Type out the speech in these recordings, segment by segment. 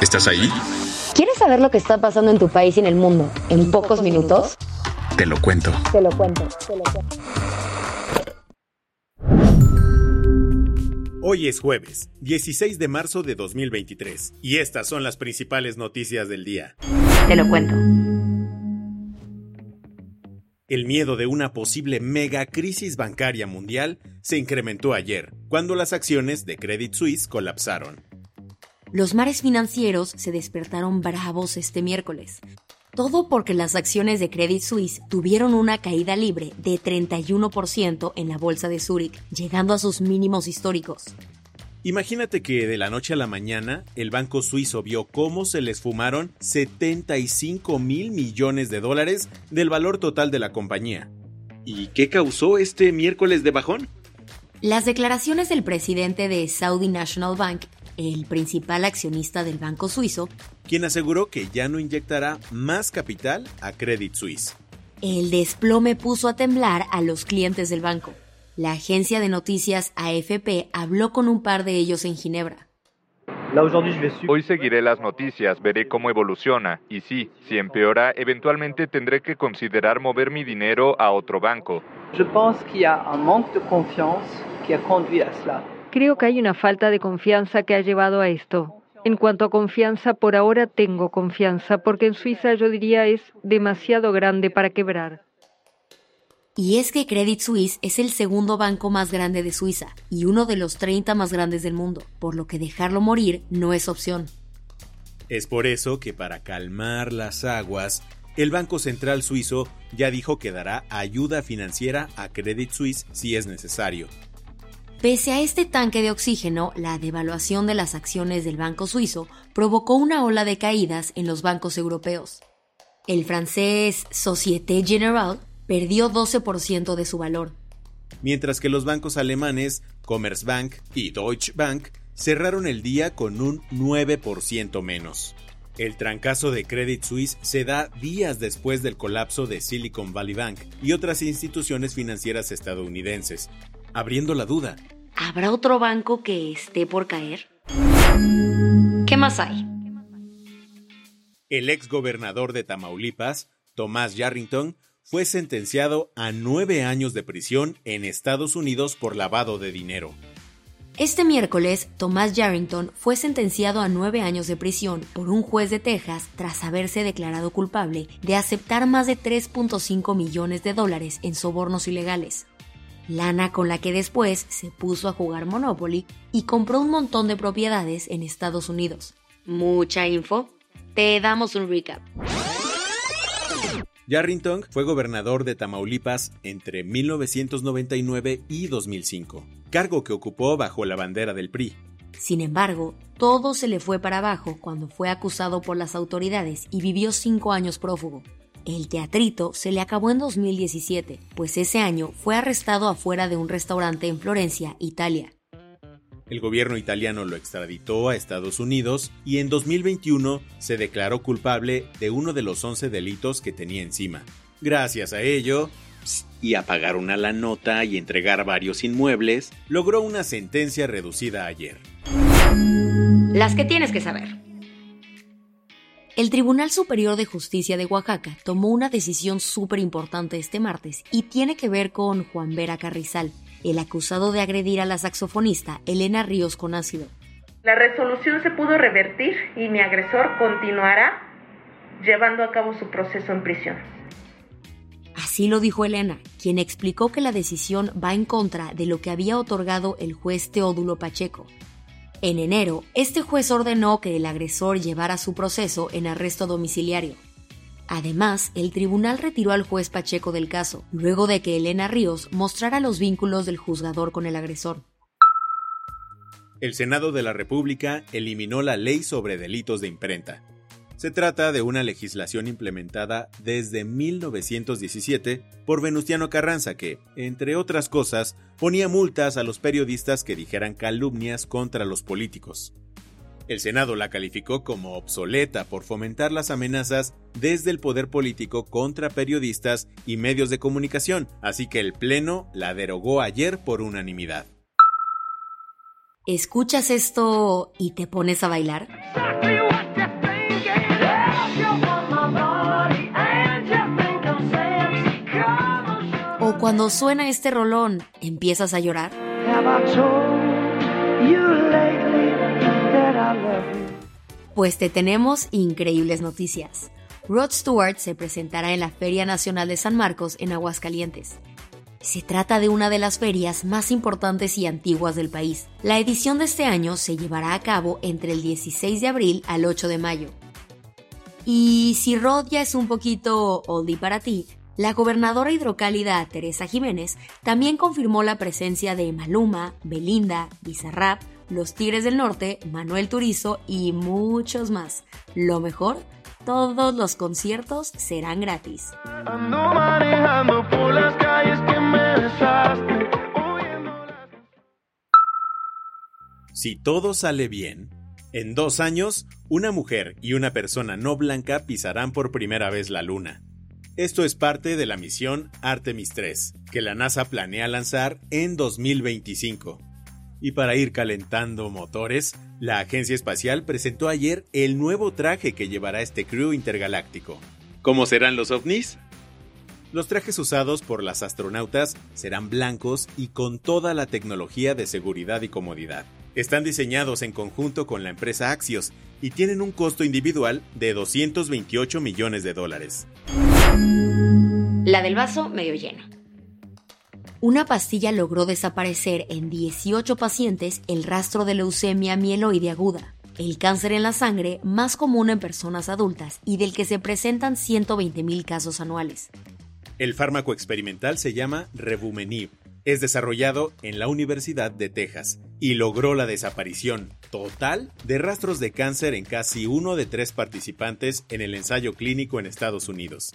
¿Estás ahí? ¿Quieres saber lo que está pasando en tu país y en el mundo en pocos minutos? Te lo cuento. Te lo cuento, te lo cuento. Hoy es jueves, 16 de marzo de 2023, y estas son las principales noticias del día. Te lo cuento. El miedo de una posible mega crisis bancaria mundial se incrementó ayer, cuando las acciones de Credit Suisse colapsaron. Los mares financieros se despertaron bravos este miércoles. Todo porque las acciones de Credit Suisse tuvieron una caída libre de 31% en la bolsa de Zúrich, llegando a sus mínimos históricos. Imagínate que de la noche a la mañana el banco suizo vio cómo se les fumaron 75 mil millones de dólares del valor total de la compañía. ¿Y qué causó este miércoles de bajón? Las declaraciones del presidente de Saudi National Bank, el principal accionista del banco suizo, quien aseguró que ya no inyectará más capital a Credit Suisse. El desplome puso a temblar a los clientes del banco. La agencia de noticias AFP habló con un par de ellos en Ginebra. Hoy seguiré las noticias, veré cómo evoluciona y sí, si empeora, eventualmente tendré que considerar mover mi dinero a otro banco. Creo que hay una falta de confianza que ha llevado a esto. En cuanto a confianza, por ahora tengo confianza, porque en Suiza yo diría es demasiado grande para quebrar. Y es que Credit Suisse es el segundo banco más grande de Suiza y uno de los 30 más grandes del mundo, por lo que dejarlo morir no es opción. Es por eso que para calmar las aguas, el Banco Central Suizo ya dijo que dará ayuda financiera a Credit Suisse si es necesario. Pese a este tanque de oxígeno, la devaluación de las acciones del Banco Suizo provocó una ola de caídas en los bancos europeos. El francés Société Générale perdió 12% de su valor. Mientras que los bancos alemanes Commerzbank y Deutsche Bank cerraron el día con un 9% menos. El trancazo de Credit Suisse se da días después del colapso de Silicon Valley Bank y otras instituciones financieras estadounidenses, abriendo la duda. ¿Habrá otro banco que esté por caer? ¿Qué más hay? El ex gobernador de Tamaulipas, Tomás Yarrington, fue sentenciado a nueve años de prisión en Estados Unidos por lavado de dinero. Este miércoles, Tomás Yarrington fue sentenciado a nueve años de prisión por un juez de Texas tras haberse declarado culpable de aceptar más de 3.5 millones de dólares en sobornos ilegales. Lana con la que después se puso a jugar Monopoly y compró un montón de propiedades en Estados Unidos. Mucha info. Te damos un recap. Yarrington fue gobernador de Tamaulipas entre 1999 y 2005, cargo que ocupó bajo la bandera del PRI. Sin embargo, todo se le fue para abajo cuando fue acusado por las autoridades y vivió cinco años prófugo. El teatrito se le acabó en 2017, pues ese año fue arrestado afuera de un restaurante en Florencia, Italia. El gobierno italiano lo extraditó a Estados Unidos y en 2021 se declaró culpable de uno de los 11 delitos que tenía encima. Gracias a ello, y a pagar una la nota y entregar varios inmuebles, logró una sentencia reducida ayer. Las que tienes que saber. El Tribunal Superior de Justicia de Oaxaca tomó una decisión súper importante este martes y tiene que ver con Juan Vera Carrizal, el acusado de agredir a la saxofonista Elena Ríos con ácido. La resolución se pudo revertir y mi agresor continuará llevando a cabo su proceso en prisión. Así lo dijo Elena, quien explicó que la decisión va en contra de lo que había otorgado el juez Teodulo Pacheco. En enero, este juez ordenó que el agresor llevara su proceso en arresto domiciliario. Además, el tribunal retiró al juez Pacheco del caso, luego de que Elena Ríos mostrara los vínculos del juzgador con el agresor. El Senado de la República eliminó la ley sobre delitos de imprenta. Se trata de una legislación implementada desde 1917 por Venustiano Carranza que, entre otras cosas, ponía multas a los periodistas que dijeran calumnias contra los políticos. El Senado la calificó como obsoleta por fomentar las amenazas desde el poder político contra periodistas y medios de comunicación, así que el Pleno la derogó ayer por unanimidad. ¿Escuchas esto y te pones a bailar? Cuando suena este rolón, ¿empiezas a llorar? Pues te tenemos increíbles noticias. Rod Stewart se presentará en la Feria Nacional de San Marcos en Aguascalientes. Se trata de una de las ferias más importantes y antiguas del país. La edición de este año se llevará a cabo entre el 16 de abril al 8 de mayo. Y si Rod ya es un poquito oldie para ti, la gobernadora hidrocálida Teresa Jiménez también confirmó la presencia de Maluma, Belinda, Bizarrap, Los Tigres del Norte, Manuel Turizo y muchos más. Lo mejor, todos los conciertos serán gratis. Si todo sale bien, en dos años, una mujer y una persona no blanca pisarán por primera vez la luna. Esto es parte de la misión Artemis 3, que la NASA planea lanzar en 2025. Y para ir calentando motores, la agencia espacial presentó ayer el nuevo traje que llevará este crew intergaláctico. ¿Cómo serán los ovnis? Los trajes usados por las astronautas serán blancos y con toda la tecnología de seguridad y comodidad. Están diseñados en conjunto con la empresa Axios y tienen un costo individual de 228 millones de dólares. La del vaso medio lleno. Una pastilla logró desaparecer en 18 pacientes el rastro de leucemia mieloide aguda, el cáncer en la sangre más común en personas adultas y del que se presentan 120.000 casos anuales. El fármaco experimental se llama Revumenib. Es desarrollado en la Universidad de Texas y logró la desaparición total de rastros de cáncer en casi uno de tres participantes en el ensayo clínico en Estados Unidos.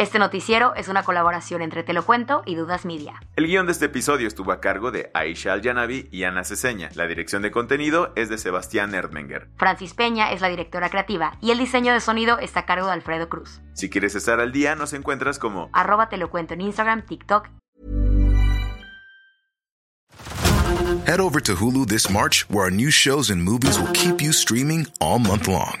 Este noticiero es una colaboración entre Te lo cuento y Dudas Media. El guion de este episodio estuvo a cargo de Aisha Al-Yanabi y Ana Ceseña. La dirección de contenido es de Sebastián Erdmenger. Francis Peña es la directora creativa y el diseño de sonido está a cargo de Alfredo Cruz. Si quieres estar al día, nos encuentras como arroba Te lo cuento en Instagram, TikTok. Head over to Hulu this March, where our new shows and movies will keep you streaming all month long.